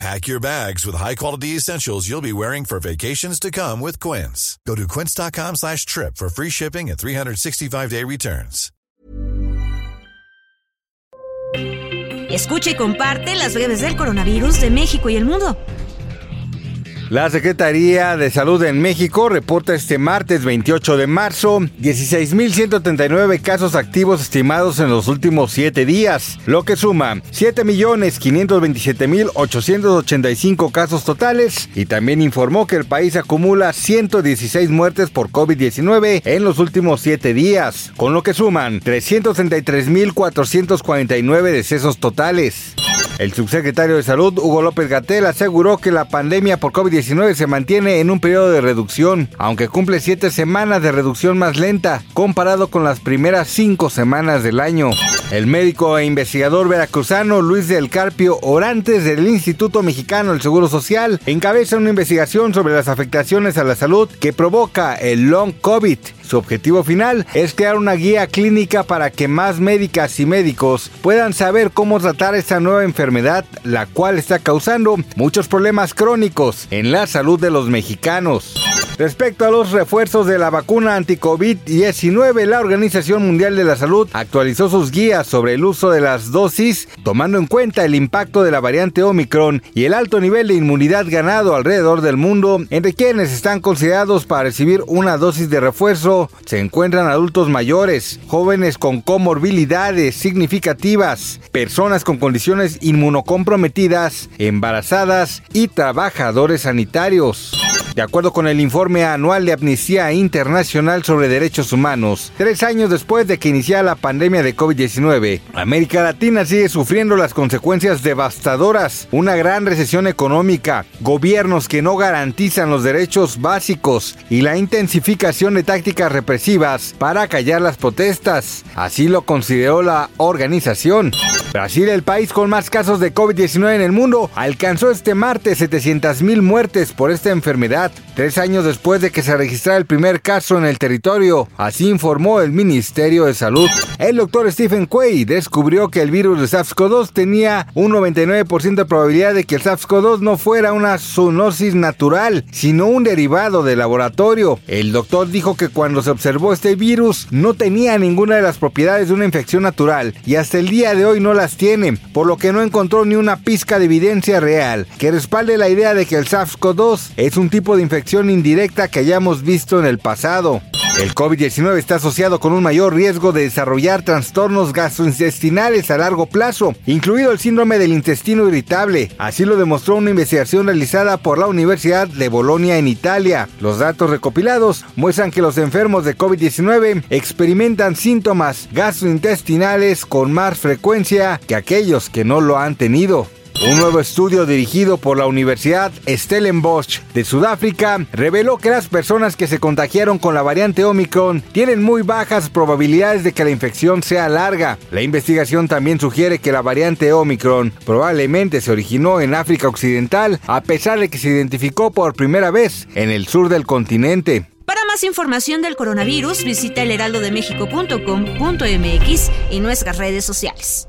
Pack your bags with high-quality essentials you'll be wearing for vacations to come with Quince. Go to quince.com slash trip for free shipping and 365-day returns. Escucha y comparte las breves del coronavirus de México y el mundo. La Secretaría de Salud en México reporta este martes 28 de marzo 16.139 casos activos estimados en los últimos 7 días, lo que suma 7.527.885 casos totales y también informó que el país acumula 116 muertes por COVID-19 en los últimos 7 días, con lo que suman 333.449 decesos totales. El subsecretario de Salud, Hugo López Gatel, aseguró que la pandemia por COVID-19 se mantiene en un periodo de reducción, aunque cumple siete semanas de reducción más lenta, comparado con las primeras cinco semanas del año. El médico e investigador veracruzano Luis del Carpio Orantes del Instituto Mexicano del Seguro Social encabeza una investigación sobre las afectaciones a la salud que provoca el long COVID. Su objetivo final es crear una guía clínica para que más médicas y médicos puedan saber cómo tratar esta nueva enfermedad, la cual está causando muchos problemas crónicos en la salud de los mexicanos. Respecto a los refuerzos de la vacuna anti-COVID-19, la Organización Mundial de la Salud actualizó sus guías sobre el uso de las dosis, tomando en cuenta el impacto de la variante Omicron y el alto nivel de inmunidad ganado alrededor del mundo, entre quienes están considerados para recibir una dosis de refuerzo se encuentran adultos mayores, jóvenes con comorbilidades significativas, personas con condiciones inmunocomprometidas, embarazadas y trabajadores sanitarios. De acuerdo con el informe anual de Amnistía Internacional sobre Derechos Humanos, tres años después de que iniciara la pandemia de COVID-19, América Latina sigue sufriendo las consecuencias devastadoras, una gran recesión económica, gobiernos que no garantizan los derechos básicos y la intensificación de tácticas represivas para callar las protestas. Así lo consideró la organización. Brasil, el país con más casos de COVID-19 en el mundo, alcanzó este martes 700.000 muertes por esta enfermedad, tres años después de que se registrara el primer caso en el territorio. Así informó el Ministerio de Salud. El doctor Stephen Quay descubrió que el virus de SARS-CoV-2 tenía un 99% de probabilidad de que el SARS-CoV-2 no fuera una zoonosis natural, sino un derivado de laboratorio. El doctor dijo que cuando se observó este virus no tenía ninguna de las propiedades de una infección natural y hasta el día de hoy no las tiene, por lo que no encontró ni una pizca de evidencia real que respalde la idea de que el SARS-CoV-2 es un de infección indirecta que hayamos visto en el pasado. El COVID-19 está asociado con un mayor riesgo de desarrollar trastornos gastrointestinales a largo plazo, incluido el síndrome del intestino irritable. Así lo demostró una investigación realizada por la Universidad de Bolonia en Italia. Los datos recopilados muestran que los enfermos de COVID-19 experimentan síntomas gastrointestinales con más frecuencia que aquellos que no lo han tenido. Un nuevo estudio dirigido por la Universidad Stellenbosch de Sudáfrica reveló que las personas que se contagiaron con la variante Omicron tienen muy bajas probabilidades de que la infección sea larga. La investigación también sugiere que la variante Omicron probablemente se originó en África Occidental a pesar de que se identificó por primera vez en el sur del continente. Para más información del coronavirus, visita elheraldodemexico.com.mx y nuestras redes sociales.